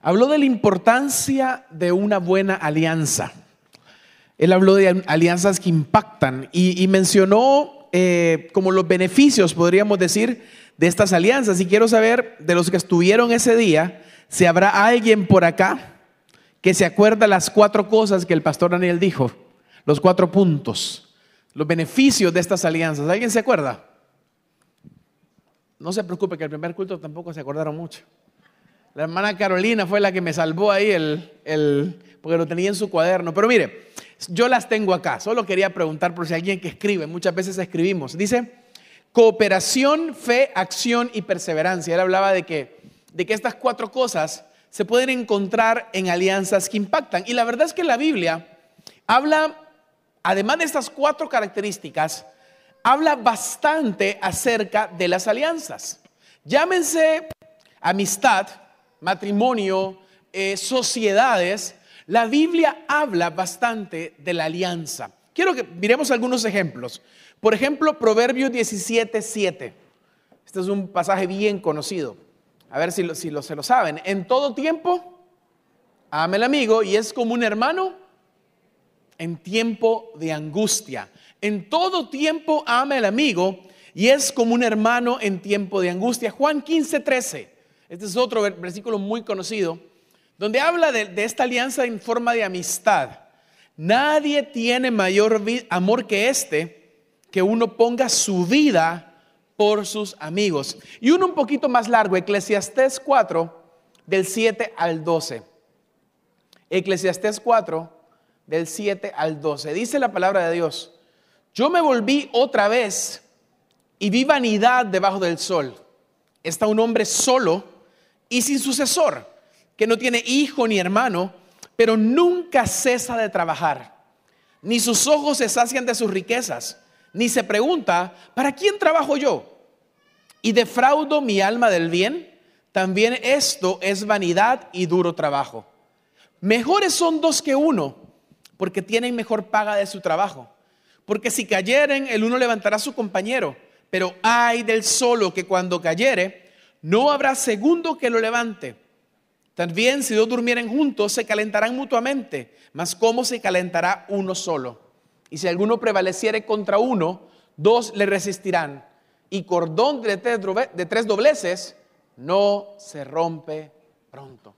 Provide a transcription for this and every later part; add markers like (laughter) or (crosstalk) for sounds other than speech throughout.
Habló de la importancia de una buena alianza. Él habló de alianzas que impactan y, mencionó eh, como los beneficios, podríamos decir, de estas alianzas. Y quiero saber de los que estuvieron ese día, si habrá alguien por acá que se acuerda las cuatro cosas que el pastor Daniel dijo, los cuatro puntos, los beneficios de estas alianzas. ¿Alguien se acuerda? No se preocupe que el primer culto tampoco se acordaron mucho. La hermana Carolina fue la que me salvó ahí el, el, porque lo tenía en su cuaderno. Pero mire, yo las tengo acá. Solo quería preguntar por si alguien que escribe, muchas veces escribimos. Dice, cooperación, fe, acción y perseverancia. Él hablaba de que, de que estas cuatro cosas se pueden encontrar en alianzas que impactan. Y la verdad es que la Biblia habla, además de estas cuatro características, habla bastante acerca de las alianzas. Llámense amistad, matrimonio, eh, sociedades. La Biblia habla bastante de la alianza. Quiero que miremos algunos ejemplos. Por ejemplo, Proverbios 17, 7. Este es un pasaje bien conocido. A ver si, si lo, se lo saben. En todo tiempo, ame el amigo y es como un hermano en tiempo de angustia. En todo tiempo ame el amigo y es como un hermano en tiempo de angustia. Juan 15, 13. Este es otro versículo muy conocido, donde habla de, esta alianza en forma de amistad. Nadie tiene mayor amor que este, que uno ponga su vida por sus amigos. Y uno un poquito más largo, Eclesiastés 4, del 7 al 12. Eclesiastés 4, del 7 al 12. Dice la palabra de Dios, yo me volví otra vez y vi vanidad debajo del sol. Está un hombre solo y sin sucesor, que no tiene hijo ni hermano, pero nunca cesa de trabajar, ni sus ojos se sacian de sus riquezas ni se pregunta, ¿para quién trabajo yo? Y defraudo mi alma del bien. También esto es vanidad y duro trabajo. Mejores son dos que uno, porque tienen mejor paga de su trabajo. Porque si cayeren, el uno levantará a su compañero. Pero hay del solo que cuando cayere, no habrá segundo que lo levante. También si dos durmieren juntos, se calentarán mutuamente. Mas ¿cómo se calentará uno solo? Y si alguno prevaleciere contra uno, dos le resistirán. Y cordón de tres, dobleces no se rompe pronto.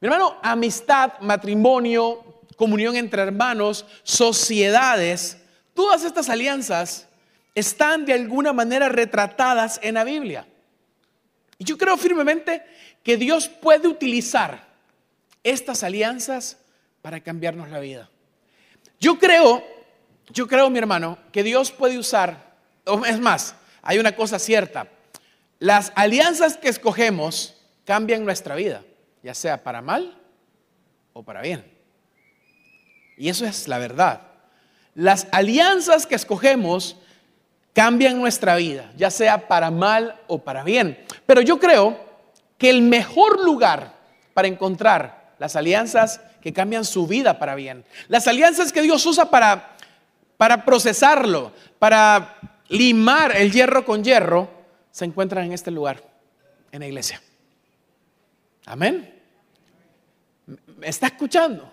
Mi hermano, amistad, matrimonio, comunión entre hermanos, sociedades, todas estas alianzas están de alguna manera retratadas en la Biblia. Y yo creo firmemente que Dios puede utilizar estas alianzas para cambiarnos la vida. Yo creo yo creo, mi hermano, que Dios puede usar, es más, hay una cosa cierta, las alianzas que escogemos cambian nuestra vida, ya sea para mal o para bien. Y eso es la verdad. Las alianzas que escogemos cambian nuestra vida, ya sea para mal o para bien. Pero yo creo que el mejor lugar para encontrar las alianzas que cambian su vida para bien, las alianzas que Dios usa para para procesarlo, para limar el hierro con hierro, se encuentran en este lugar, en la iglesia. Amén. ¿Me está escuchando?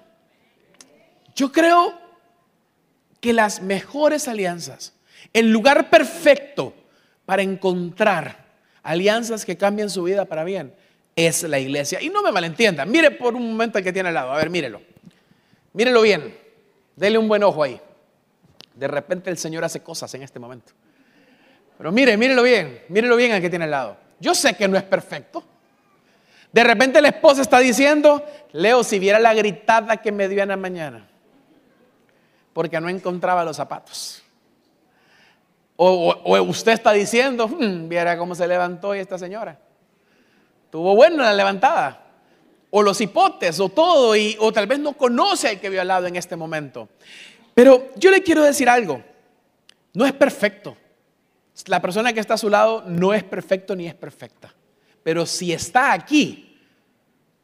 Yo creo que las mejores alianzas, el lugar perfecto para encontrar alianzas que cambien su vida para bien, es la iglesia. Y no me malentiendan, mire por un momento al que tiene al lado, a ver, mírelo. Mírelo bien, dele un buen ojo ahí. De repente el Señor hace cosas en este momento. Pero mire, mírelo bien, mírelo bien al que tiene al lado. Yo sé que no es perfecto. De repente la esposa está diciendo, Leo, si viera la gritada que me dio en la mañana, porque no encontraba los zapatos. O, usted está diciendo, hmm, viera cómo se levantó esta señora. Tuvo bueno la levantada. O los hipotes, o todo, y, o tal vez no conoce al que vio al lado en este momento. Pero yo le quiero decir algo, no es perfecto. La persona que está a su lado no es perfecto ni es perfecta. Pero si está aquí,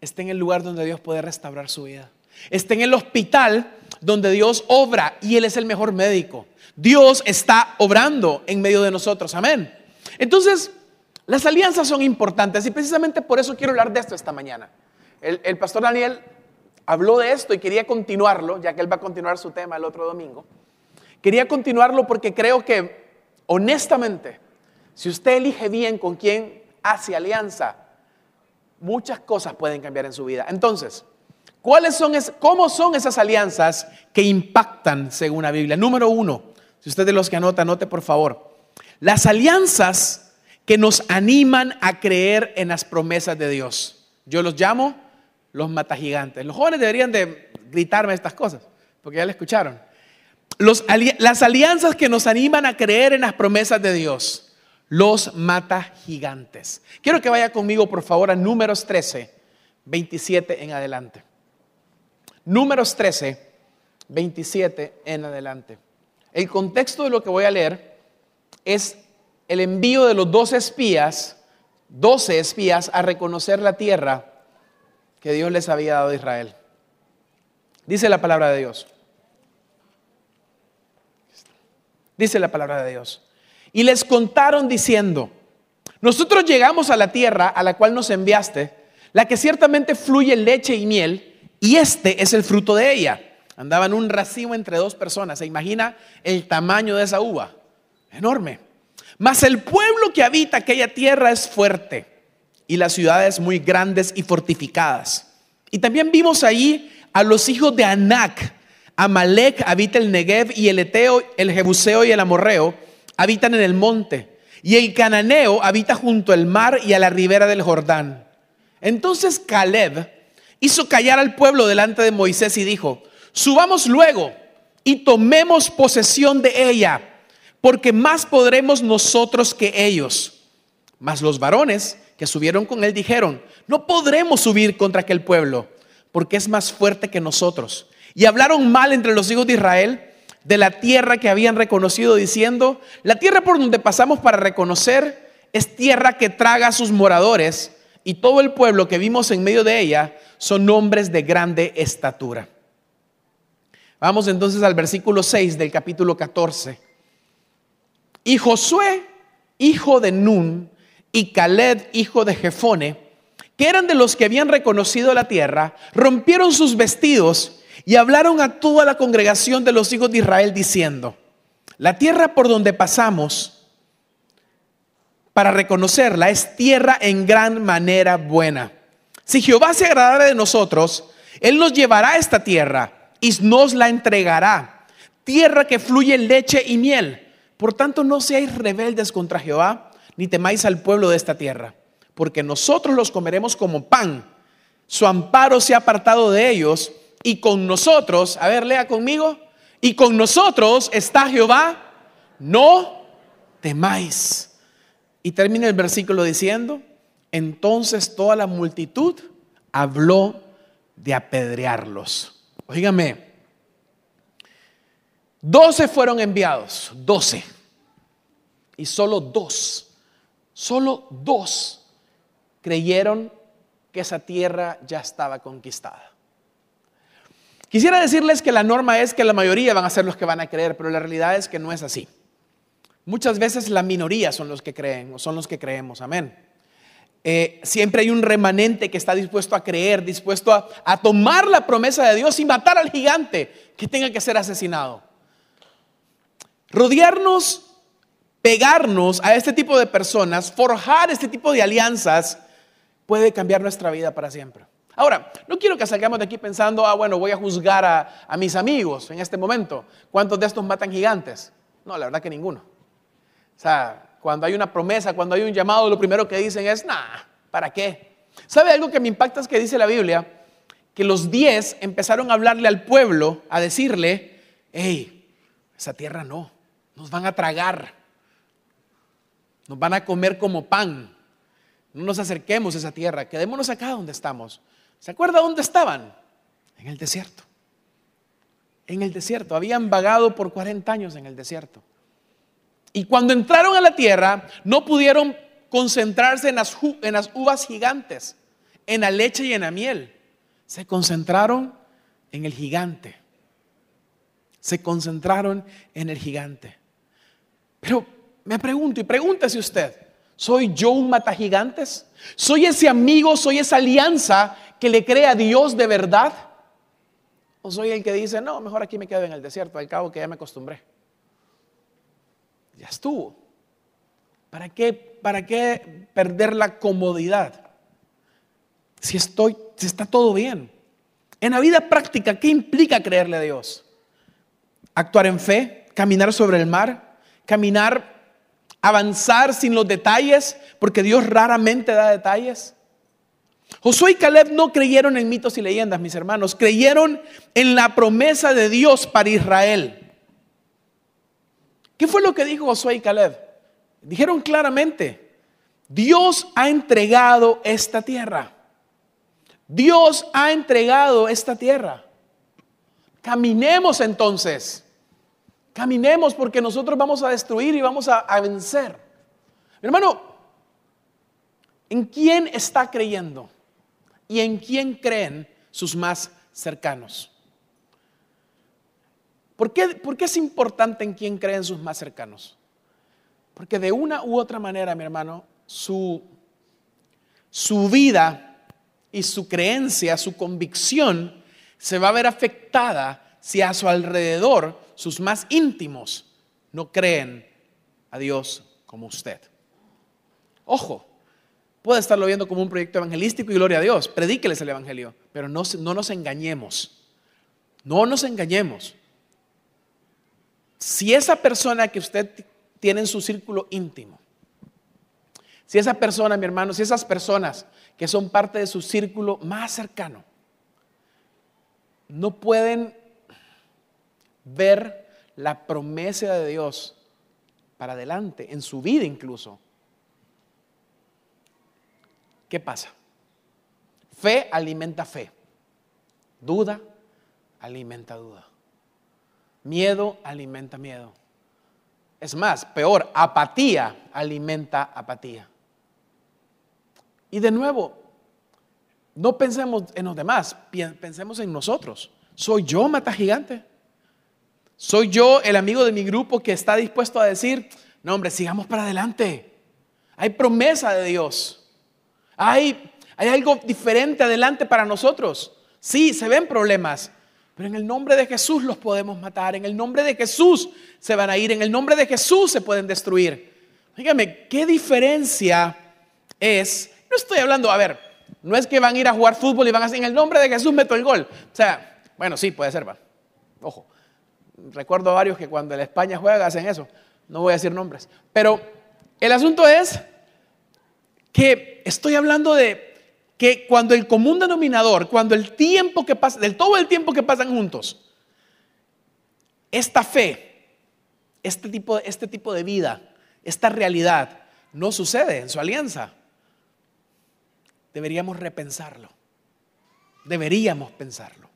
está en el lugar donde Dios puede restaurar su vida. Está en el hospital donde Dios obra y Él es el mejor médico. Dios está obrando en medio de nosotros. Amén. Entonces, Las alianzas son importantes y precisamente por eso quiero hablar de esto esta mañana. El, pastor Daniel habló de esto y quería continuarlo, ya que él va a continuar su tema el otro domingo. Quería continuarlo porque creo que, honestamente, si usted elige bien con quién hace alianza, muchas cosas pueden cambiar en su vida. Entonces, ¿cuáles son ¿cómo son esas alianzas que impactan según la Biblia? Número uno, si usted de los que anota, anote por favor. Las alianzas que nos animan a creer en las promesas de Dios. Yo los llamo los matagigantes. Los jóvenes deberían de gritarme estas cosas, porque ya le escucharon. las alianzas que nos animan a creer en las promesas de Dios, los matagigantes. Quiero que vaya conmigo, por favor, a números 13, 27 en adelante. Números 13, 27 en adelante. El contexto de lo que voy a leer es el envío de los dos espías, 12 espías, a reconocer la tierra que Dios les había dado a Israel. Dice la palabra de Dios. Dice la palabra de Dios. Y les contaron diciendo, nosotros llegamos a la tierra a la cual nos enviaste, la que ciertamente fluye leche y miel, y este es el fruto de ella. Andaban un racimo entre dos personas. ¿Se imagina el tamaño de esa uva? Enorme. Mas el pueblo que habita aquella tierra es fuerte y las ciudades muy grandes y fortificadas. Y también vimos ahí a los hijos de Anac. Amalek habita el Negev y el Eteo, el Jebuseo y el Amorreo habitan en el monte. Y el Cananeo habita junto al mar y a la ribera del Jordán. Entonces Caleb hizo callar al pueblo delante de Moisés y dijo, subamos luego y tomemos posesión de ella, porque más podremos nosotros que ellos. Mas los varones que subieron con él dijeron, no podremos subir contra aquel pueblo, porque es más fuerte que nosotros. Y hablaron mal entre los hijos de Israel de la tierra que habían reconocido, diciendo, la tierra por donde pasamos para reconocer es tierra que traga a sus moradores, y todo el pueblo que vimos en medio de ella son hombres de grande estatura. Vamos entonces al versículo 6 del capítulo 14. Y Josué, hijo de Nun, y Caleb, hijo de Jefone, que eran de los que habían reconocido la tierra, rompieron sus vestidos y hablaron a toda la congregación de los hijos de Israel diciendo, la tierra por donde pasamos para reconocerla es tierra en gran manera buena. Si Jehová se agradara de nosotros, Él nos llevará a esta tierra y nos la entregará, tierra que fluye leche y miel. Por tanto, no seáis rebeldes contra Jehová ni temáis al pueblo de esta tierra, porque nosotros los comeremos como pan. Su amparo se ha apartado de ellos y con nosotros, a ver, lea conmigo, y con nosotros está Jehová, no temáis. Y termina el versículo diciendo, entonces toda la multitud habló de apedrearlos. Oígame, doce fueron enviados, doce, y solo dos Solo dos creyeron que esa tierra ya estaba conquistada. Quisiera decirles que la norma es que la mayoría van a ser los que van a creer, pero la realidad es que no es así. Muchas veces la minoría son los que creen o son los que creemos, amén. Eh, siempre hay un remanente que está dispuesto a creer, dispuesto a, a tomar la promesa de Dios y matar al gigante que tenga que ser asesinado. Rodearnos pegarnos a este tipo de personas, forjar este tipo de alianzas, puede cambiar nuestra vida para siempre. Ahora, no quiero que salgamos de aquí pensando, ah, bueno, voy a juzgar a, a mis amigos en este momento. ¿Cuántos de estos matan gigantes? No, la verdad que ninguno. O sea, cuando hay una promesa, cuando hay un llamado, lo primero que dicen es, nah, ¿para qué? ¿Sabe algo que me impacta es que dice la Biblia? Que los diez empezaron a hablarle al pueblo, a decirle, hey, esa tierra no, nos van a tragar. Nos van a comer como pan. No nos acerquemos a esa tierra, quedémonos acá donde estamos. ¿Se acuerda dónde estaban? En el desierto. En el desierto. Habían vagado por 40 años en el desierto. Y cuando entraron a la tierra, no pudieron concentrarse en las, en las uvas gigantes, en la leche y en la miel. Se concentraron en el gigante. Se concentraron en el gigante. Pero me pregunto y pregúntese usted, ¿Soy yo un mata gigantes? ¿Soy ese amigo, soy esa alianza que le cree a Dios de verdad? ¿O soy el que dice, no, mejor aquí me quedo en el desierto, al cabo que ya me acostumbré? Ya estuvo. ¿Para qué, para qué perder la comodidad? Si estoy, si está todo bien. En la vida práctica, ¿qué implica creerle a Dios? Actuar en fe, caminar sobre el mar, caminar avanzar sin los detalles, porque Dios raramente da detalles. Josué y Caleb no creyeron en mitos y leyendas, mis hermanos, creyeron en la promesa de Dios para Israel. ¿Qué fue lo que dijo Josué y Caleb? Dijeron claramente, Dios ha entregado esta tierra. Dios ha entregado esta tierra. Caminemos entonces. Caminemos porque nosotros vamos a destruir y vamos a, vencer. hermano, ¿en quién está creyendo? ¿Y en quién creen sus más cercanos? ¿Por qué, ¿Por qué, es importante en quién creen sus más cercanos? Porque de una u otra manera, mi hermano, su, su vida y su creencia, su convicción, se va a ver afectada si a su alrededor sus más íntimos no creen a Dios como usted. Ojo, puede estarlo viendo como un proyecto evangelístico y gloria a Dios, predíqueles el evangelio, pero no, no nos engañemos, no nos engañemos. Si esa persona que usted tiene en su círculo íntimo, si esa persona, mi hermano, si esas personas que son parte de su círculo más cercano, no pueden ver la promesa de Dios para adelante, en su vida incluso. ¿Qué pasa? Fe alimenta fe. Duda alimenta duda. Miedo alimenta miedo. Es más, peor, apatía alimenta apatía. Y de nuevo, no pensemos en los demás, pensemos en nosotros. ¿Soy yo mata gigante? Soy yo el amigo de mi grupo que está dispuesto a decir, no hombre, sigamos para adelante. Hay promesa de Dios. Hay, hay algo diferente adelante para nosotros. Sí, se ven problemas, pero en el nombre de Jesús los podemos matar. En el nombre de Jesús se van a ir. En el nombre de Jesús se pueden destruir. Dígame, ¿qué diferencia es? No estoy hablando, a ver, no es que van a ir a jugar fútbol y van a decir, en el nombre de Jesús meto el gol. O sea, bueno, sí, puede ser, va. Ojo recuerdo a varios que cuando el España juega hacen eso. No voy a decir nombres. Pero el asunto es que estoy hablando de que cuando el común denominador, cuando el tiempo que pasa, del todo el tiempo que pasan juntos, esta fe, este tipo, este tipo de vida, esta realidad, no sucede en su alianza, deberíamos repensarlo. Deberíamos pensarlo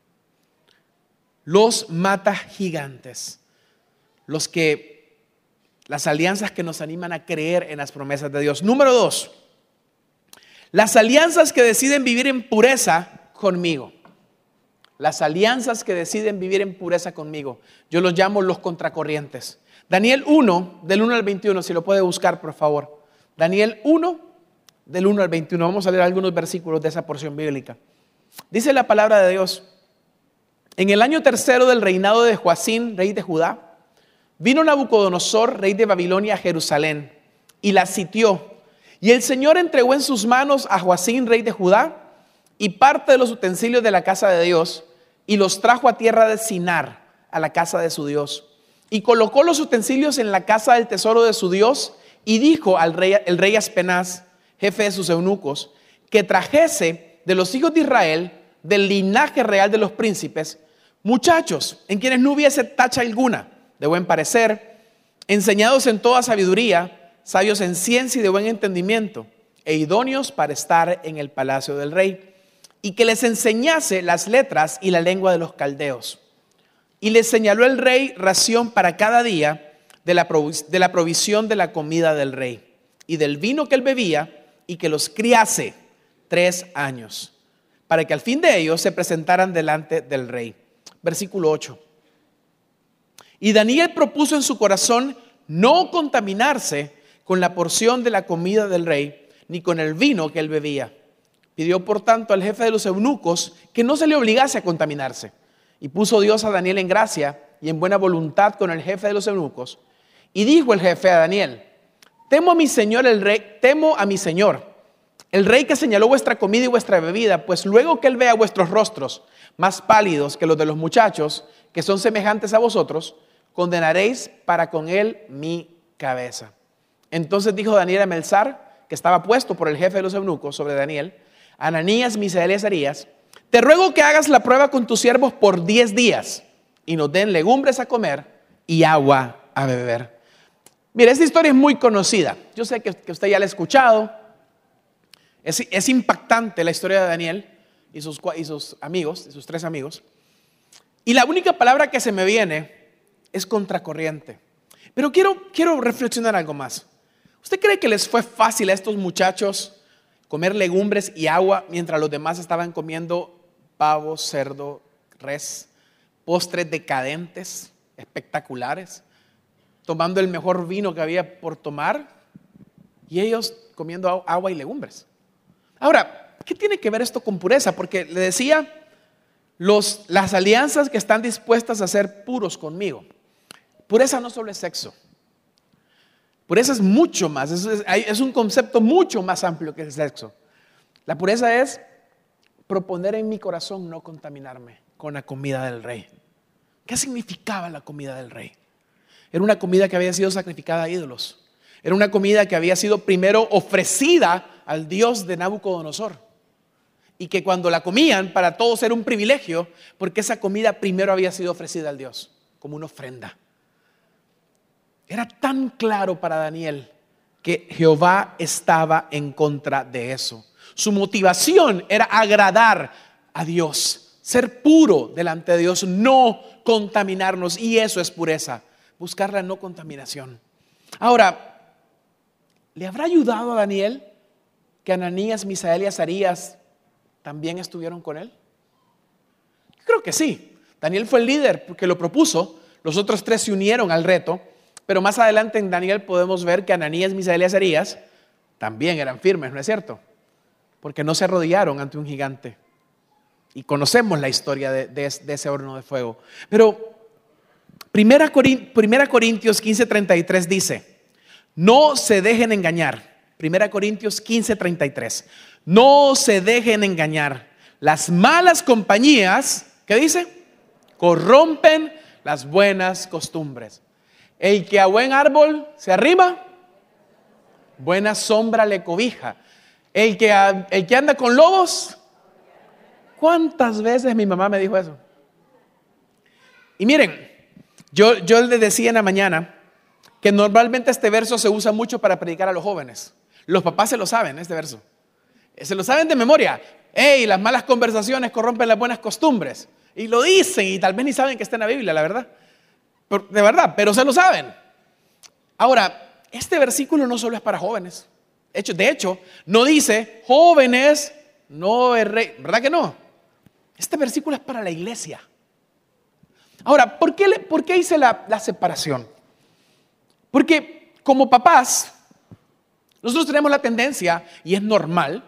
los mata gigantes, los que, las alianzas que nos animan a creer en las promesas de Dios. Número dos, las alianzas que deciden vivir en pureza conmigo. Las alianzas que deciden vivir en pureza conmigo. Yo los llamo los contracorrientes. Daniel 1, del 1 al 21, si lo puede buscar, por favor. Daniel 1, del 1 al 21. Vamos a leer algunos versículos de esa porción bíblica. Dice la palabra de Dios. En el año tercero del reinado de Joacín, rey de Judá, vino Nabucodonosor, rey de Babilonia, a Jerusalén y la sitió. Y el Señor entregó en sus manos a Joacín, rey de Judá, y parte de los utensilios de la casa de Dios, y los trajo a tierra de Sinar, a la casa de su Dios. Y colocó los utensilios en la casa del tesoro de su Dios, y dijo al rey, el rey Aspenaz, jefe de sus eunucos, que trajese de los hijos de Israel, del linaje real de los príncipes, Muchachos, en quienes no hubiese tacha alguna, de buen parecer, enseñados en toda sabiduría, sabios en ciencia y de buen entendimiento, e idóneos para estar en el palacio del rey, y que les enseñase las letras y la lengua de los caldeos. Y les señaló el rey ración para cada día de la, de la provisión de la comida del rey, y del vino que él bebía, y que los criase tres años, para que al fin de ellos se presentaran delante del rey versículo 8. Y Daniel propuso en su corazón no contaminarse con la porción de la comida del rey, ni con el vino que él bebía. Pidió por tanto al jefe de los eunucos que no se le obligase a contaminarse. Y puso Dios a Daniel en gracia y en buena voluntad con el jefe de los eunucos. Y dijo el jefe a Daniel, temo a mi señor el rey, temo a mi señor, el rey que señaló vuestra comida y vuestra bebida, pues luego que él vea vuestros rostros más pálidos que los de los muchachos, que son semejantes a vosotros, condenaréis para con él mi cabeza. Entonces dijo Daniel a Melzar, que estaba puesto por el jefe de los eunucos sobre Daniel, Ananías, Misael y Azarías, te ruego que hagas la prueba con tus siervos por diez días y nos den legumbres a comer y agua a beber. Mire, esta historia es muy conocida. Yo sé que, usted ya la ha escuchado. Es, impactante la historia de Daniel y sus, amigos, y sus tres amigos. Y la única palabra que se me viene es contracorriente. Pero quiero reflexionar algo más. ¿Usted cree que les fue fácil a estos muchachos comer legumbres y agua mientras los demás estaban comiendo pavo, cerdo, res, postres decadentes, espectaculares, tomando el mejor vino que había por tomar y ellos comiendo agua y legumbres? Ahora, ¿qué tiene que ver esto con pureza? Porque le decía, los, las alianzas que están dispuestas a ser puros conmigo. Pureza no solo es sexo. Pureza es mucho más, es, un concepto mucho más amplio que el sexo. La pureza es proponer en mi corazón no contaminarme con la comida del rey. ¿Qué significaba la comida del rey? Era una comida que había sido sacrificada a ídolos. Era una comida que había sido primero ofrecida al dios de Nabucodonosor. Y que cuando la comían, para todos era un privilegio, porque esa comida primero había sido ofrecida al dios, como una ofrenda. Era tan claro para Daniel que Jehová estaba en contra de eso. Su motivación era agradar a Dios, ser puro delante de Dios, no contaminarnos. Y eso es pureza, buscar la no contaminación. Ahora, ¿le habrá ayudado a Daniel que Ananías, Misael y Azarías también estuvieron con él? creo que sí. Daniel fue el líder porque lo propuso. Los otros tres se unieron al reto. Pero más adelante en Daniel podemos ver que Ananías, Misael y Azarías también eran firmes, ¿no es cierto? Porque no se arrodillaron ante un gigante. Y conocemos la historia de, ese horno de fuego. Pero Primera Corintios 15:33 dice, no se dejen engañar. Primera Corintios 15:33, no se dejen engañar. Las malas compañías, ¿qué dice? Corrompen las buenas costumbres. El que a buen árbol se arriba, buena sombra le cobija. El que, el que anda con lobos, ¿cuántas veces mi mamá me dijo eso? Y miren, yo, yo le decía en la mañana que normalmente este verso se usa mucho para predicar a los jóvenes. Los papás se lo saben, este verso. Se lo saben de memoria. Hey, las malas conversaciones corrompen las buenas costumbres. Y lo dicen y tal vez ni saben que está en la Biblia, la verdad de verdad, pero se lo saben. Ahora, este versículo no solo es para jóvenes. De hecho, no dice, jóvenes, no rey. ¿Verdad que no? Este versículo es para la iglesia. Ahora, ¿por qué, por qué hice la, la separación? Porque como papás, nosotros tenemos la tendencia, y es normal,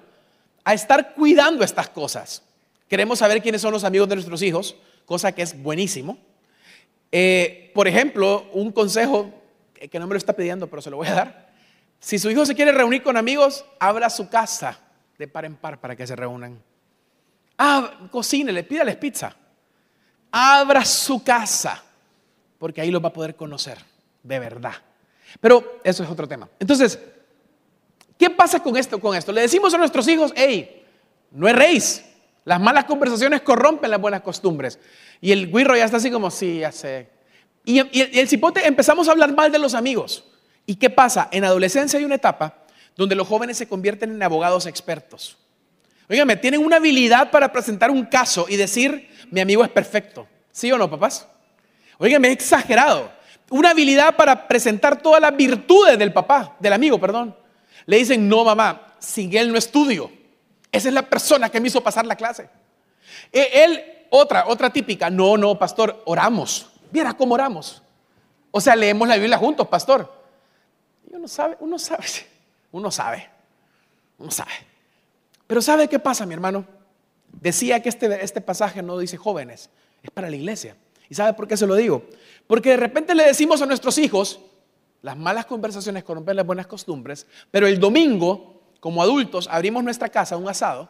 a estar cuidando estas cosas. Queremos saber quiénes son los amigos de nuestros hijos, cosa que es buenísimo. Eh, por ejemplo, un consejo que no me lo está pidiendo, pero se lo voy a dar. Si su hijo se quiere reunir con amigos, abra su casa de par en par para que se reúnan. Ah, cocínele, pídales pizza. Abra su casa, porque ahí lo va a poder conocer de verdad. Pero eso es otro tema. Entonces, ¿qué pasa con esto? Con esto? Le decimos a nuestros hijos, hey, no erréis. Las malas conversaciones corrompen las buenas costumbres. Y el guirro ya está así como, sí, ya sé. Y, el cipote empezamos a hablar mal de los amigos. ¿Y qué pasa? En adolescencia hay una etapa donde los jóvenes se convierten en abogados expertos. Óigame, tienen una habilidad para presentar un caso y decir, mi amigo es perfecto. ¿Sí o no, papás? Óigame, es exagerado. Una habilidad para presentar todas las virtudes del papá, del amigo, perdón. Le dicen, no, mamá, sin él no estudio. Esa es la persona que me hizo pasar la clase. E, él otra, otra típica. No, no, pastor, oramos. Viera cómo oramos. O sea, leemos la Biblia juntos, pastor. Yo uno sabe, uno sabe, (laughs) uno sabe, uno sabe. Pero ¿sabe qué pasa, mi hermano? Decía que este, este pasaje no dice jóvenes, es para la iglesia. ¿Y sabe por qué se lo digo? Porque de repente le decimos a nuestros hijos, las malas conversaciones corrompen las buenas costumbres, pero el domingo, como adultos, abrimos nuestra casa, un asado,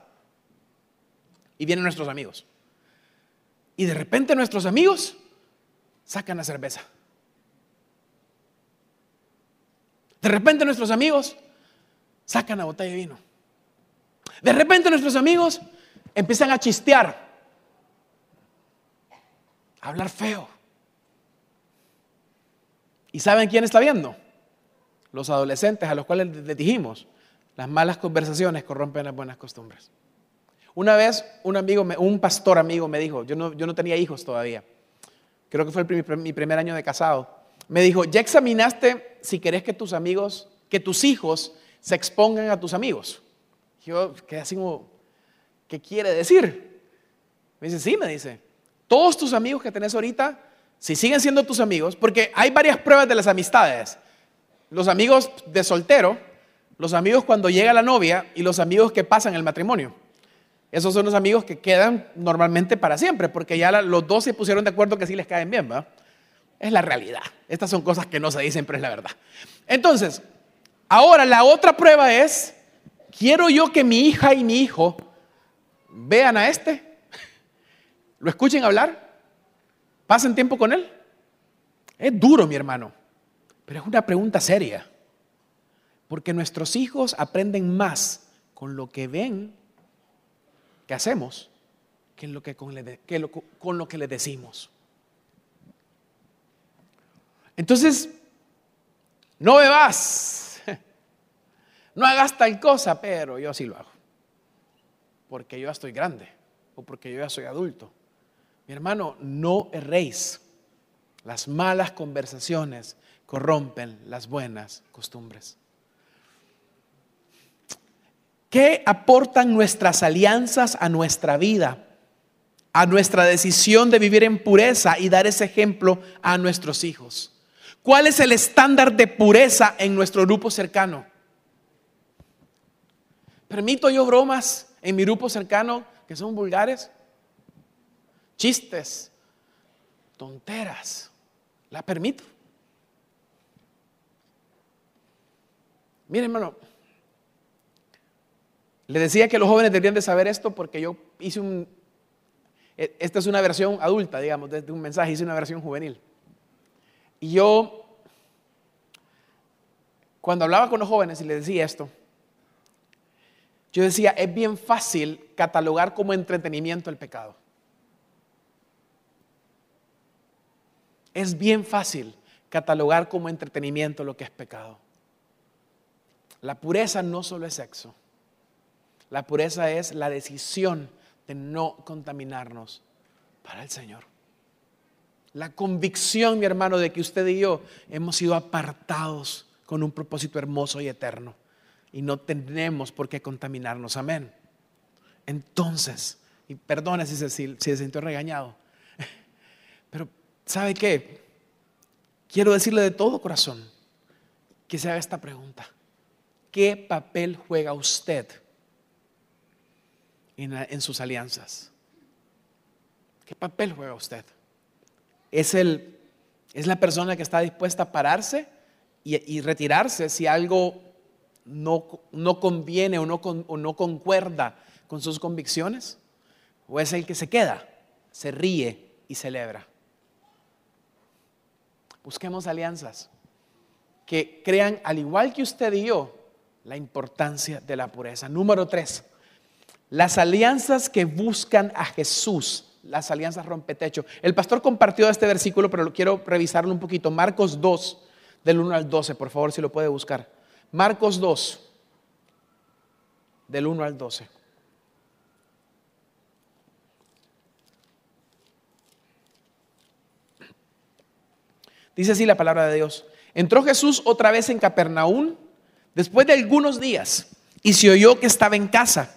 y vienen nuestros amigos. Y de repente nuestros amigos sacan la cerveza. De repente nuestros amigos sacan la botella de vino. De repente nuestros amigos empiezan a chistear, a hablar feo. ¿Y saben quién está viendo? Los adolescentes a los cuales les dijimos, las malas conversaciones corrompen las buenas costumbres. Una vez un amigo, un pastor amigo me dijo, yo no, yo no tenía hijos todavía, creo que fue mi primer año de casado, me dijo, ¿ya examinaste si querés que tus amigos, que tus hijos se expongan a tus amigos? Yo quedé así como, ¿qué quiere decir? Me dice, sí, me dice, todos tus amigos que tenés ahorita, si siguen siendo tus amigos, porque hay varias pruebas de las amistades. Los amigos de soltero, los amigos cuando llega la novia y los amigos que pasan el matrimonio. Esos son los amigos que quedan normalmente para siempre, porque ya los dos se pusieron de acuerdo que sí les caen bien, ¿va? Es la realidad. Estas son cosas que no se dicen, pero es la verdad. Entonces, ahora la otra prueba es, quiero yo que mi hija y mi hijo vean a este, (laughs) lo escuchen hablar, pasen tiempo con él. Es duro, mi hermano, pero es una pregunta seria, porque nuestros hijos aprenden más con lo que ven que hacemos que, con, lo que le decimos. Entonces, no bebas, (laughs) no hagas tal cosa, pero yo sí lo hago. Porque yo ya estoy grande o porque yo ya soy adulto. Mi hermano, no erréis. Las malas conversaciones corrompen las buenas costumbres. ¿Qué aportan nuestras alianzas a nuestra vida? A nuestra decisión de vivir en pureza y dar ese ejemplo a nuestros hijos. ¿Cuál es el estándar de pureza en nuestro grupo cercano? ¿Permito yo bromas en mi grupo cercano que son vulgares? Chistes, tonteras. ¿La permito? Miren, hermano, le decía que los jóvenes deberían de saber esto porque yo hice un... E, esta es una versión adulta, digamos, desde un mensaje, hice una versión juvenil. Y yo, cuando hablaba con los jóvenes y les decía esto, yo decía, es bien fácil catalogar como entretenimiento el pecado. Es bien fácil catalogar como entretenimiento lo que es pecado. La pureza no solo es sexo. La pureza es la decisión de no contaminarnos para el Señor. La convicción, mi hermano, de que usted y yo hemos sido apartados con un propósito hermoso y eterno. Y no tenemos por qué contaminarnos. Amén. Entonces, y perdone si se, si se sintió regañado, (laughs) pero ¿sabe qué? Quiero decirle de todo corazón que se haga esta pregunta. ¿Qué papel juega usted en, sus alianzas? ¿Qué papel juega usted? es, el, es la persona que está dispuesta a pararse y, retirarse si algo no, no conviene o no, o no concuerda con sus convicciones. O es el que se queda, se ríe y celebra. Busquemos alianzas que crean, al igual que usted y yo, la importancia de la pureza. Número tres, las alianzas que buscan a Jesús las alianzas rompetecho. El pastor compartió este versículo, pero quiero revisarlo un poquito. Marcos 2, del 1 al 12, por favor, si lo puede buscar. Marcos 2, del 1 al 12. Dice así la palabra de Dios. Entró Jesús otra vez en Capernaum después de algunos días y se oyó que estaba en casa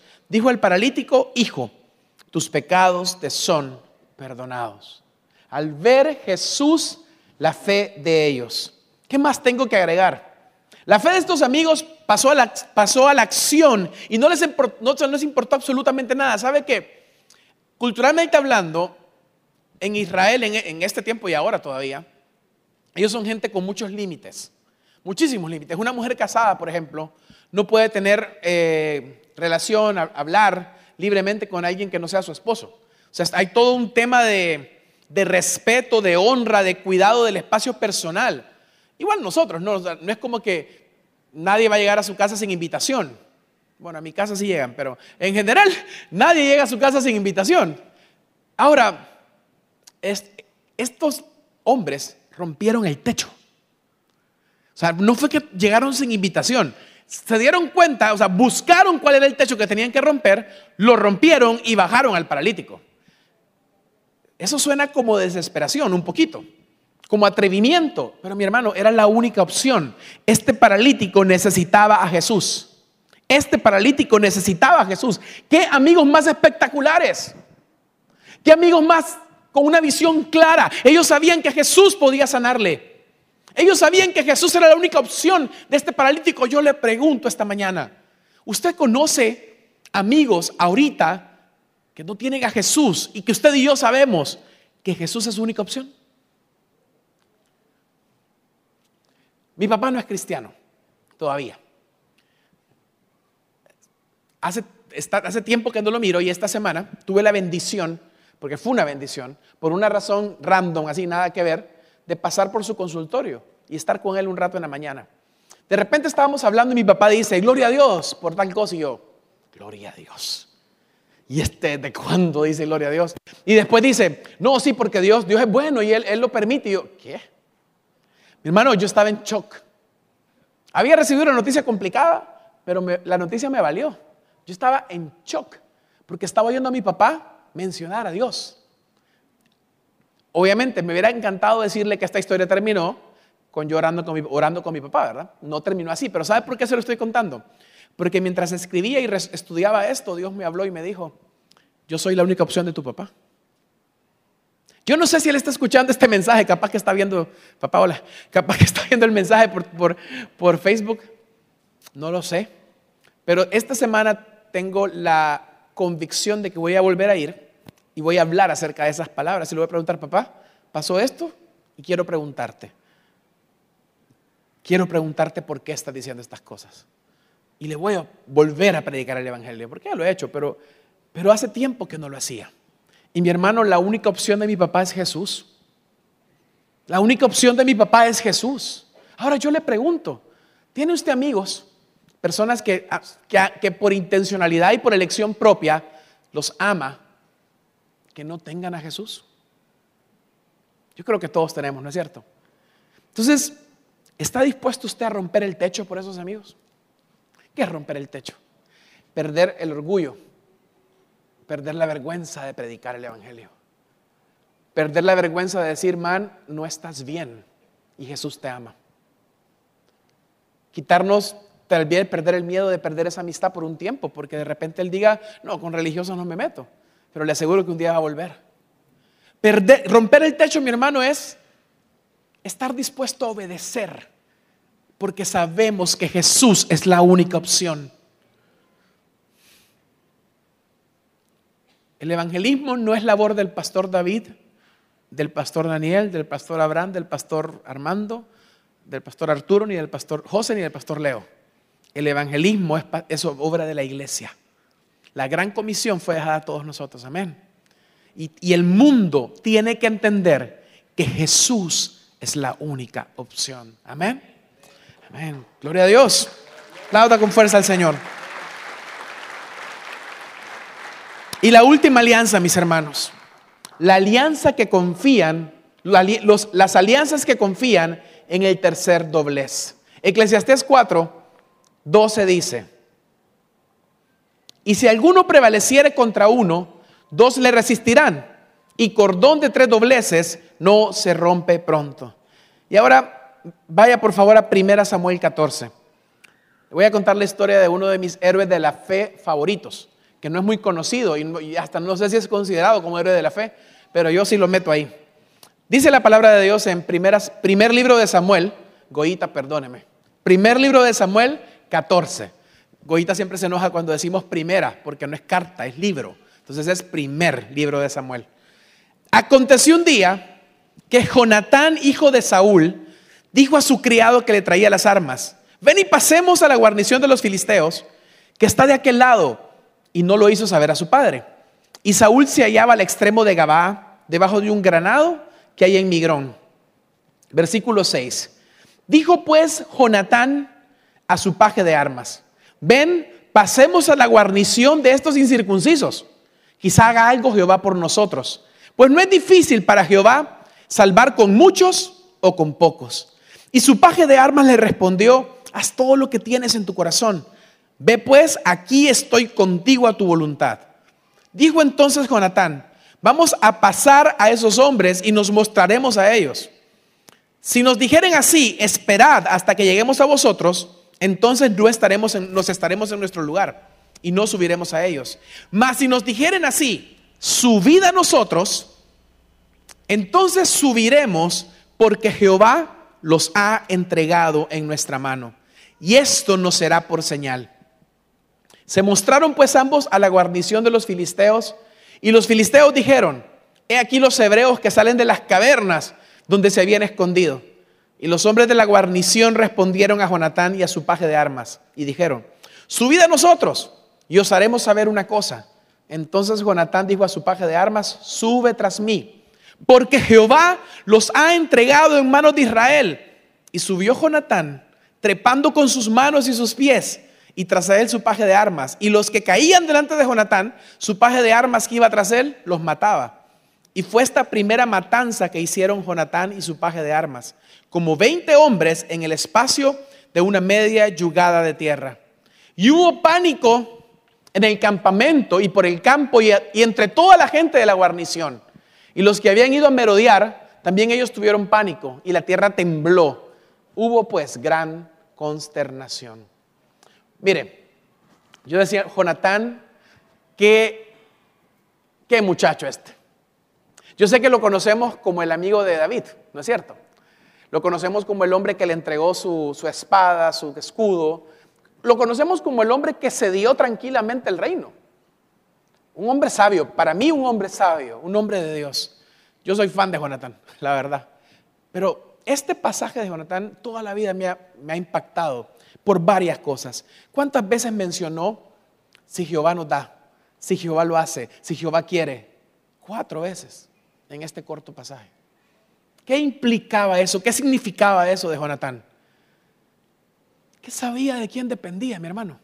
dijo el paralítico, hijo, tus pecados te son perdonados. Al ver Jesús la fe de ellos. ¿Qué más tengo que agregar? La fe de estos amigos pasó a la, pasó a la acción y no les, no, les importó absolutamente nada. ¿Sabe qué? Culturalmente hablando, en Israel, en, en este tiempo y ahora todavía, ellos son gente con muchos límites, muchísimos límites. Una mujer casada, por ejemplo, no puede tener eh, relación, hablar libremente con alguien que no sea su esposo. O sea, hay todo un tema de, de respeto, de honra, de cuidado del espacio personal. Igual nosotros, ¿no? no es como que nadie va a llegar a su casa sin invitación. Bueno, a mi casa sí llegan, pero en general (laughs) nadie llega a su casa sin invitación. Ahora, estos hombres rompieron el techo. O sea, no fue que llegaron sin invitación. Se dieron cuenta, o sea, buscaron cuál era el techo que tenían que romper, lo rompieron y bajaron al paralítico. Eso suena como desesperación, un poquito, como atrevimiento. Pero mi hermano, era la única opción. Este paralítico necesitaba a Jesús. Este paralítico necesitaba a Jesús. ¿Qué amigos más espectaculares? ¿Qué amigos más con una visión clara. Ellos sabían que Jesús podía sanarle. Ellos sabían que Jesús era la única opción de este paralítico. Yo le pregunto esta mañana, ¿usted conoce amigos ahorita que no tienen a Jesús y que usted y yo sabemos que Jesús es su única opción? Mi papá no es cristiano todavía. Hace, hace tiempo que no lo miro y esta semana tuve la bendición porque fue una bendición, por una razón random, así nada que ver, de pasar por su consultorio y estar con él un rato en la mañana. De repente estábamos hablando y mi papá dice, gloria a Dios por tal cosa, y yo, gloria a Dios. ¿Y este de cuándo dice gloria a Dios? Y después dice, no, sí, porque Dios, Dios es bueno y él, él lo permite. Y yo, ¿qué? Mi hermano, yo estaba en shock. Había recibido una noticia complicada, pero la noticia me valió. Yo estaba en shock porque estaba oyendo a mi papá mencionar a Dios. Obviamente me hubiera encantado decirle que esta historia terminó con yo orando con mi, orando con mi papá, ¿verdad? No terminó así, pero ¿sabe por qué se lo estoy contando? Porque mientras escribía y estudiaba esto, Dios me habló y me dijo, yo soy la única opción de tu papá. Yo no sé si él está escuchando este mensaje, capaz que está viendo, papá, hola, capaz que está viendo el mensaje por, por, por Facebook, no lo sé. Pero esta semana tengo la convicción de que voy a volver a ir y voy a hablar acerca de esas palabras. Y le voy a preguntar, papá, ¿pasó esto? Y quiero preguntarte. Quiero preguntarte por qué estás diciendo estas cosas. Y le voy a volver a predicar el Evangelio, porque ya lo he hecho, pero, pero hace tiempo que no lo hacía. Y mi hermano, la única opción de mi papá es Jesús. La única opción de mi papá es Jesús. Ahora yo le pregunto, ¿tiene usted amigos personas ah, que, que, por intencionalidad y por elección propia los ama, que no tengan a Jesús? Yo creo que todos tenemos, ¿no es cierto? Entonces, ¿está dispuesto usted a romper el techo por esos amigos? ¿Qué es romper el techo? Perder el orgullo, perder la vergüenza de predicar el Evangelio, perder la vergüenza de decir, man, no estás bien y Jesús te ama. Quitarnos tal vez perder el miedo de perder esa amistad por un tiempo, porque de repente él diga, no, con religiosos no me meto, pero le aseguro que un día va a volver. Romper el techo, mi hermano, es estar dispuesto a obedecer, porque sabemos que Jesús es la única opción. El evangelismo no es labor del pastor David, del pastor Daniel, del pastor Abraham, del pastor Armando, del pastor Arturo, ni del pastor José, ni del pastor Leo. El evangelismo es, obra de la iglesia. La gran comisión fue dejada a todos nosotros, amén. Y, el mundo tiene que entender que Jesús es la única opción, amén. Amén. Gloria a Dios. Aplauda con fuerza al Señor. Y la última alianza, mis hermanos. La alianza que confían, las alianzas que confían en el tercer doblez Eclesiastés 4, 12 dice, y si alguno prevaleciere contra uno, dos le resistirán, y cordón de tres dobleces no se rompe pronto. Y ahora vaya por favor a 1 Samuel 14. Voy a contar la historia de uno de mis héroes de la fe favoritos, que no es muy conocido y hasta no sé si es considerado como héroe de la fe, pero yo sí lo meto ahí. Dice la palabra de Dios en primer libro de Samuel, Goita, perdóneme. Primer libro de Samuel 14. Goita siempre se enoja cuando decimos primera, porque no es carta, es libro. Entonces es primer libro de Samuel. Aconteció un día que Jonatán, hijo de Saúl, dijo a su criado que le traía las armas, ven y pasemos a la guarnición de los filisteos, que está de aquel lado, y no lo hizo saber a su padre. Y Saúl se hallaba al extremo de Gabá, debajo de un granado que hay en Migrón. Versículo 6. Dijo pues Jonatán a su paje de armas, ven, pasemos a la guarnición de estos incircuncisos. Quizá haga algo Jehová por nosotros. Pues no es difícil para Jehová salvar con muchos o con pocos. Y su paje de armas le respondió, haz todo lo que tienes en tu corazón. Ve pues, aquí estoy contigo a tu voluntad. Dijo entonces Jonatán, vamos a pasar a esos hombres y nos mostraremos a ellos. Si nos dijeren así, esperad hasta que lleguemos a vosotros, entonces no estaremos nos estaremos en nuestro lugar y no subiremos a ellos. Mas si nos dijeren así, subid a nosotros, entonces subiremos porque Jehová los ha entregado en nuestra mano. Y esto nos será por señal. Se mostraron pues ambos a la guarnición de los filisteos y los filisteos dijeron, he aquí los hebreos que salen de las cavernas donde se habían escondido. Y los hombres de la guarnición respondieron a Jonatán y a su paje de armas y dijeron, subid a nosotros y os haremos saber una cosa. Entonces Jonatán dijo a su paje de armas, sube tras mí, porque Jehová los ha entregado en manos de Israel. Y subió Jonatán, trepando con sus manos y sus pies, y tras él su paje de armas. Y los que caían delante de Jonatán, su paje de armas que iba tras él, los mataba. Y fue esta primera matanza que hicieron Jonatán y su paje de armas, como 20 hombres en el espacio de una media yugada de tierra. Y hubo pánico en el campamento y por el campo y, entre toda la gente de la guarnición. Y los que habían ido a merodear, también ellos tuvieron pánico y la tierra tembló. Hubo pues gran consternación. Mire, yo decía, Jonatán, qué, qué muchacho este. Yo sé que lo conocemos como el amigo de David, ¿no es cierto? Lo conocemos como el hombre que le entregó su, espada, su escudo. Lo conocemos como el hombre que cedió tranquilamente el reino. Un hombre sabio, para mí un hombre sabio, un hombre de Dios. Yo soy fan de Jonatán, la verdad. Pero este pasaje de Jonatán toda la vida me ha, me ha impactado por varias cosas. ¿Cuántas veces mencionó si Jehová nos da, si Jehová lo hace, si Jehová quiere? Cuatro veces en este corto pasaje. ¿Qué implicaba eso? ¿Qué significaba eso de Jonatán? Que sabía de quién dependía, mi hermano.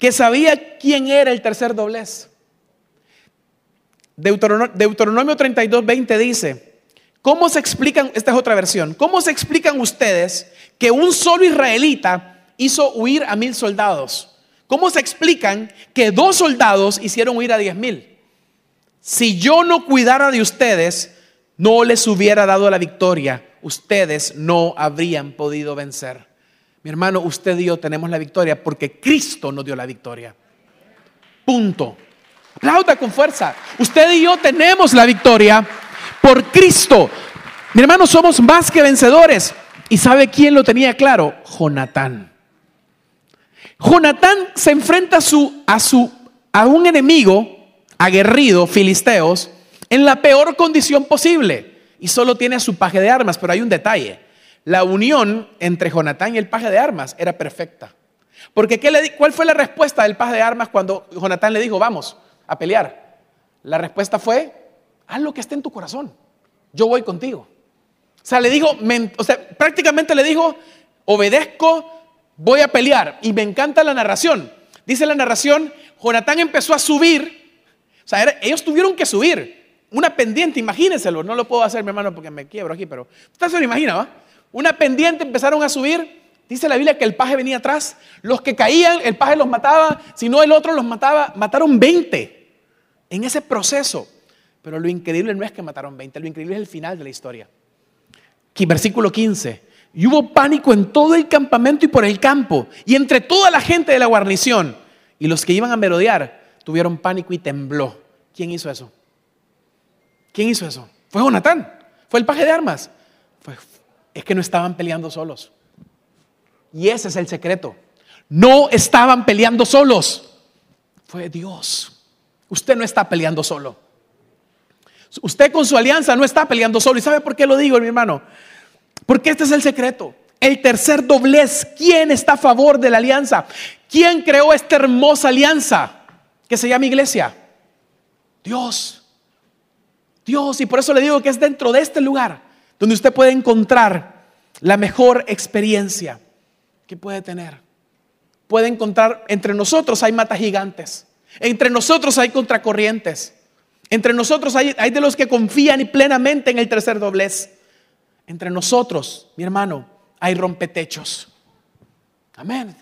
Que sabía quién era el tercer doblez. Deuteronomio, 32, 20 dice, ¿cómo se explican, esta es otra versión, ¿cómo se explican ustedes que un solo israelita hizo huir a mil soldados? ¿Cómo se explican que dos soldados hicieron huir a diez mil? si yo no cuidara de ustedes, no les hubiera dado la victoria, ustedes no habrían podido vencer. Mi hermano, usted y yo tenemos la victoria porque Cristo nos dio la victoria. Punto. Aplauda con fuerza. Usted y yo tenemos la victoria por Cristo. Mi hermano, somos más que vencedores. ¿Y sabe quién lo tenía claro? Jonatán. Jonatán se enfrenta a, su, a, su, a un enemigo aguerrido, filisteos, en la peor condición posible. Y solo tiene a su paje de armas, pero hay un detalle. La unión entre Jonatán y el paje de armas era perfecta. Porque ¿qué ¿cuál fue la respuesta del paje de armas cuando Jonatán le dijo, vamos a pelear? La respuesta fue, haz lo que esté en tu corazón. Yo voy contigo. O sea, le dijo, o sea, prácticamente le dijo, obedezco, voy a pelear. Y me encanta la narración. Dice la narración, Jonatán empezó a subir o sea, ellos tuvieron que subir una pendiente, imagínenselo, no lo puedo hacer mi hermano porque me quiebro aquí, pero usted se lo imagina, ¿va? Una pendiente empezaron a subir Dice la Biblia que el paje venía atrás. Los que caían, el paje los mataba. Si no, el otro los mataba. Mataron 20 en ese proceso. Pero lo increíble no es que mataron 20, lo increíble es el final de la historia. Aquí, versículo 15. Y hubo pánico en todo el campamento y por el campo, y entre toda la gente de la guarnición. Y los que iban a merodear tuvieron pánico y tembló. ¿Quién hizo eso? ¿Quién hizo eso? Fue Jonatán. Fue el paje de armas. es que no estaban peleando solos. Y ese es el secreto. No estaban peleando solos. Fue Dios. Usted no está peleando solo. Usted con su alianza no está peleando solo. ¿Y sabe por qué lo digo, mi hermano? Porque este es el secreto. El tercer doblez, ¿quién está a favor de la alianza? ¿Quién creó esta hermosa alianza que se llama iglesia? Dios. Dios. Y por eso le digo que es dentro de este lugar donde usted puede encontrar la mejor experiencia que puede tener. Puede encontrar, entre nosotros hay matas gigantes, entre nosotros hay contracorrientes, entre nosotros hay, de los que confían plenamente en el tercer doblez. Entre nosotros, mi hermano, hay rompetechos. Amén.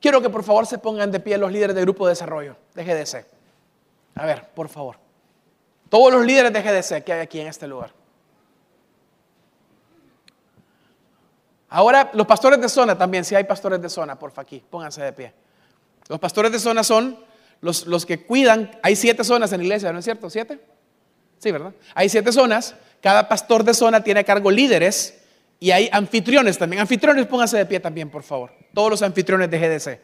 Quiero que por favor se pongan de pie los líderes de grupo de desarrollo de GDC. A ver, por favor. Todos los líderes de GDC que hay aquí en este lugar. Ahora, los pastores de zona también, si hay pastores de zona, por aquí, pónganse de pie. Los pastores de zona son los, los que cuidan, hay siete zonas en la iglesia, ¿no es cierto? ¿Siete? Sí, ¿verdad? Hay siete zonas, cada pastor de zona tiene a cargo líderes y hay anfitriones también. Anfitriones, pónganse de pie también, por favor. Todos los anfitriones de GDC.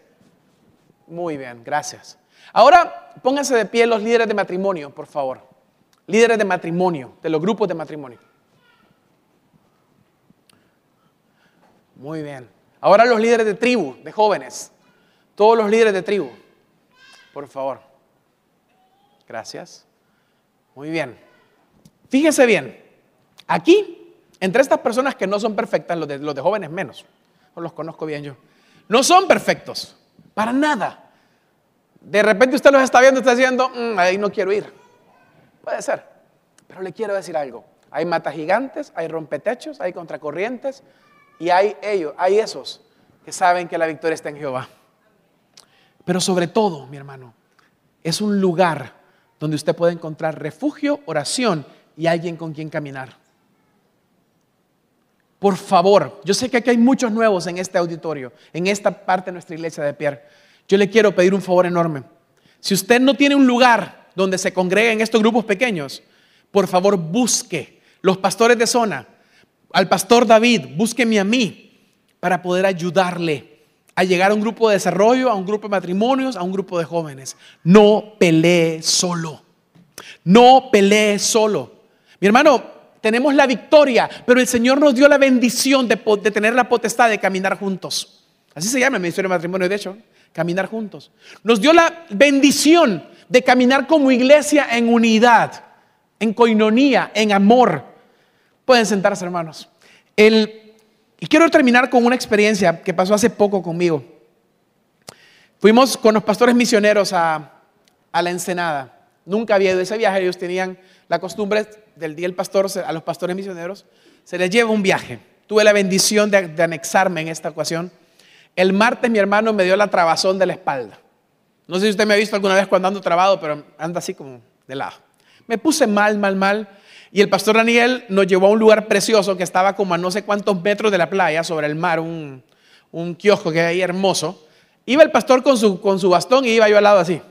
Muy bien, gracias. Ahora, pónganse de pie los líderes de matrimonio, por favor. Líderes de matrimonio, de los grupos de matrimonio. Muy bien. Ahora los líderes de tribu, de jóvenes. Todos los líderes de tribu. Por favor. Gracias. Muy bien. Fíjese bien. Aquí, entre estas personas que no son perfectas, los de, los de jóvenes menos, los conozco bien yo, no son perfectos. Para nada. De repente usted los está viendo está diciendo, mm, ahí no quiero ir. Puede ser. Pero le quiero decir algo. Hay matas gigantes, hay rompetechos, hay contracorrientes y hay ellos, hay esos que saben que la victoria está en Jehová. Pero sobre todo, mi hermano, es un lugar donde usted puede encontrar refugio, oración y alguien con quien caminar. Por favor, yo sé que aquí hay muchos nuevos en este auditorio, en esta parte de nuestra iglesia de Pierre. Yo le quiero pedir un favor enorme. Si usted no tiene un lugar donde se congreguen estos grupos pequeños, por favor busque los pastores de zona, al pastor David, búsqueme a mí para poder ayudarle a llegar a un grupo de desarrollo, a un grupo de matrimonios, a un grupo de jóvenes. No pelee solo. No pelee solo. Mi hermano, tenemos la victoria, pero el Señor nos dio la bendición de, tener la potestad de caminar juntos. Así se llama el ministerio de matrimonio, de hecho, caminar juntos. Nos dio la bendición de caminar como iglesia en unidad, en coinonía, en amor. Pueden sentarse, hermanos. y quiero terminar con una experiencia que pasó hace poco conmigo. Fuimos con los pastores misioneros a, la Ensenada. Nunca había ido a ese viaje. Ellos tenían la costumbre del día del pastor, a los pastores misioneros, se les lleva un viaje. Tuve la bendición de, de anexarme en esta ocasión. El martes mi hermano me dio la trabazón de la espalda. No sé si usted me ha visto alguna vez cuando ando trabado, pero anda así como de lado. Me puse mal, mal, mal. Y el pastor Daniel nos llevó a un lugar precioso que estaba como a no sé cuántos metros de la playa, sobre el mar, un, kiosco que hay ahí hermoso. Iba el pastor con su, con su bastón y iba yo al lado así.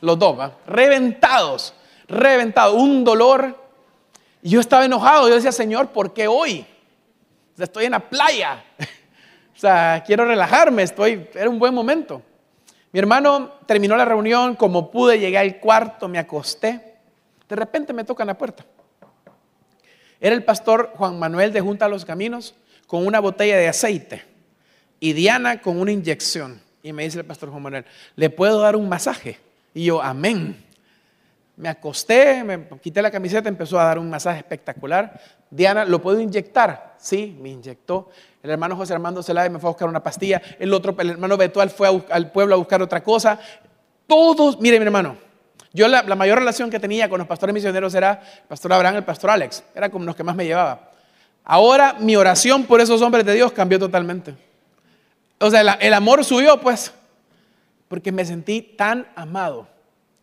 Los dos, reventados, reventados, un dolor. Y yo estaba enojado. Yo decía, Señor, ¿por qué hoy? estoy en la playa. (laughs) o sea, quiero relajarme, estoy, era un buen momento. Mi hermano terminó la reunión, como pude, llegué al cuarto, me acosté. De repente me tocan la puerta. Era el pastor Juan Manuel de Junta a los Caminos con una botella de aceite y Diana con una inyección. Y me dice el pastor Juan Manuel, ¿le puedo dar un masaje? Y yo, amén. Me acosté, me quité la camiseta, empezó a dar un masaje espectacular. Diana, ¿lo puedo inyectar? Sí, me inyectó. El hermano José Armando Celade me fue a buscar una pastilla. El otro, el hermano Betual fue al pueblo a buscar otra cosa. Todos, mire mi hermano, yo la, mayor relación que tenía con los pastores misioneros era el pastor Abraham, el pastor Alex. Era como los que más me llevaba. Ahora mi oración por esos hombres de Dios cambió totalmente. o sea, el, amor subió, pues, porque me sentí tan amado.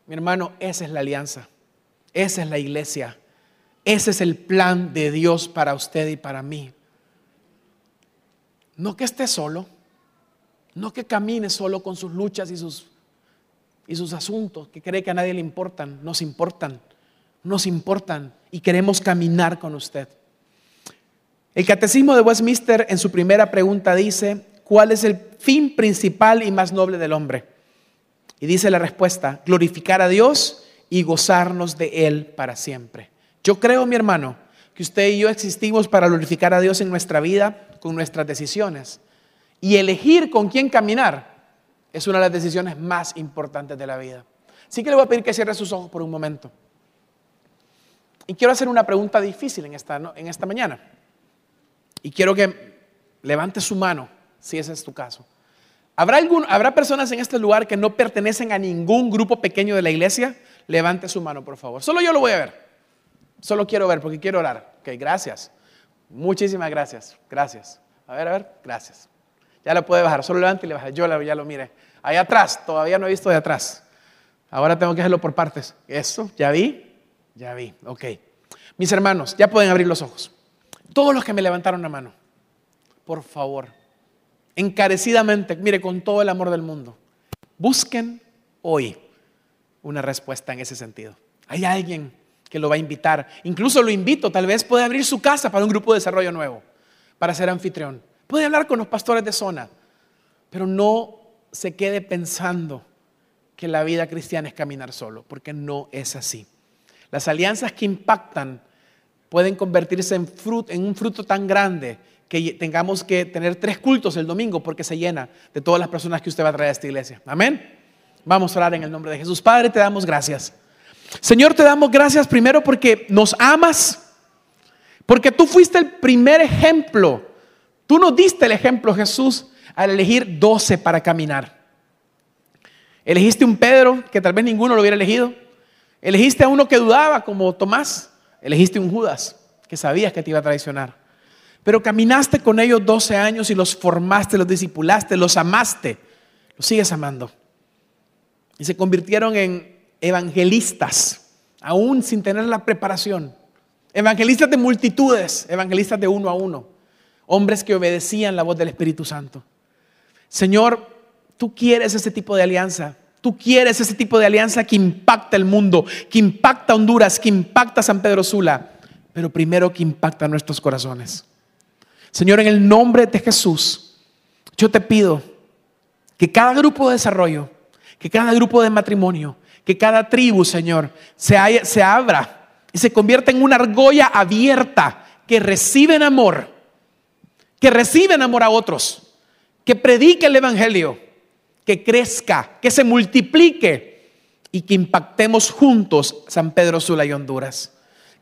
Mi hermano, esa es la alianza, esa es la iglesia, ese es el plan de Dios para usted y para mí. No que esté solo, no que camine solo con sus luchas y sus, y sus asuntos, que cree que a nadie le importan, nos importan, nos importan y queremos caminar con usted. El Catecismo de Westminster en su primera pregunta dice, ¿cuál es el fin principal y más noble del hombre? Y dice la respuesta, glorificar a Dios y gozarnos de Él para siempre. Yo creo, mi hermano, que usted y yo existimos para glorificar a Dios en nuestra vida con nuestras decisiones. Y elegir con quién caminar es una de las decisiones más importantes de la vida. Así que le voy a pedir que cierre sus ojos por un momento. Y quiero hacer una pregunta difícil en esta, en esta mañana. Y quiero que levante su mano, si ese es tu caso. ¿Habrá, ¿Habrá personas en este lugar que no pertenecen a ningún grupo pequeño de la iglesia? Levante su mano, por favor. Solo yo lo voy a ver. Solo quiero ver porque quiero orar. Ok, gracias. Muchísimas gracias. Gracias. A ver, a ver, gracias. Ya lo puede bajar. Solo levante y le baja. Yo ya lo mire. Ahí atrás, todavía no he visto de atrás. Ahora tengo que hacerlo por partes. Eso, ya vi. Ya vi. Ok. Mis hermanos, ya pueden abrir los ojos. Todos los que me levantaron la mano, por favor, encarecidamente, mire, con todo el amor del mundo, busquen hoy una respuesta en ese sentido. Hay alguien que lo va a invitar. Incluso lo invito, tal vez puede abrir su casa para un grupo de desarrollo nuevo, para ser anfitrión. Puede hablar con los pastores de zona, pero no se quede pensando que la vida cristiana es caminar solo, porque no es así. Las alianzas que impactan pueden convertirse en, un fruto tan grande que tengamos que tener tres cultos el domingo porque se llena de todas las personas que usted va a traer a esta iglesia. Amén. Vamos a orar en el nombre de Jesús. Padre, te damos gracias. Señor, te damos gracias primero porque nos amas, porque tú fuiste el primer ejemplo. Tú nos diste el ejemplo, Jesús, al elegir doce para caminar. Elegiste un Pedro que tal vez ninguno lo hubiera elegido. Elegiste a uno que dudaba como Tomás. Elegiste un Judas que sabías que te iba a traicionar. Pero caminaste con ellos 12 años y los formaste, los discipulaste, los amaste. Los sigues amando. Y se convirtieron en evangelistas, aún sin tener la preparación. Evangelistas de multitudes, evangelistas de uno a uno. Hombres que obedecían la voz del Espíritu Santo. Señor, tú quieres ese tipo de alianza. Tú quieres ese tipo de alianza que impacta el mundo, que impacta Honduras, que impacta San Pedro Sula, pero primero que impacta nuestros corazones. Señor, en el nombre de Jesús, yo te pido que cada grupo de desarrollo, que cada grupo de matrimonio, que cada tribu, Señor, se, se abra y se convierta en una argolla abierta que recibe en amor, que recibe en amor a otros, que predique el Evangelio que crezca, que se multiplique y que impactemos juntos San Pedro Sula y Honduras.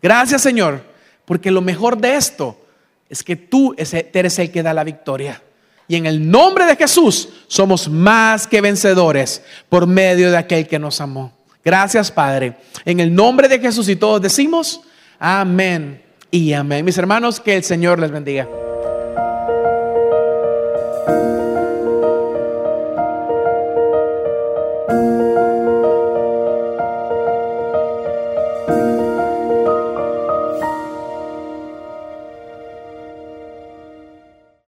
Gracias Señor, porque lo mejor de esto es que tú eres el que da la victoria. Y en el nombre de Jesús somos más que vencedores por medio de aquel que nos amó. Gracias Padre. En el nombre de Jesús y todos decimos amén y amén. Mis hermanos, que el Señor les bendiga.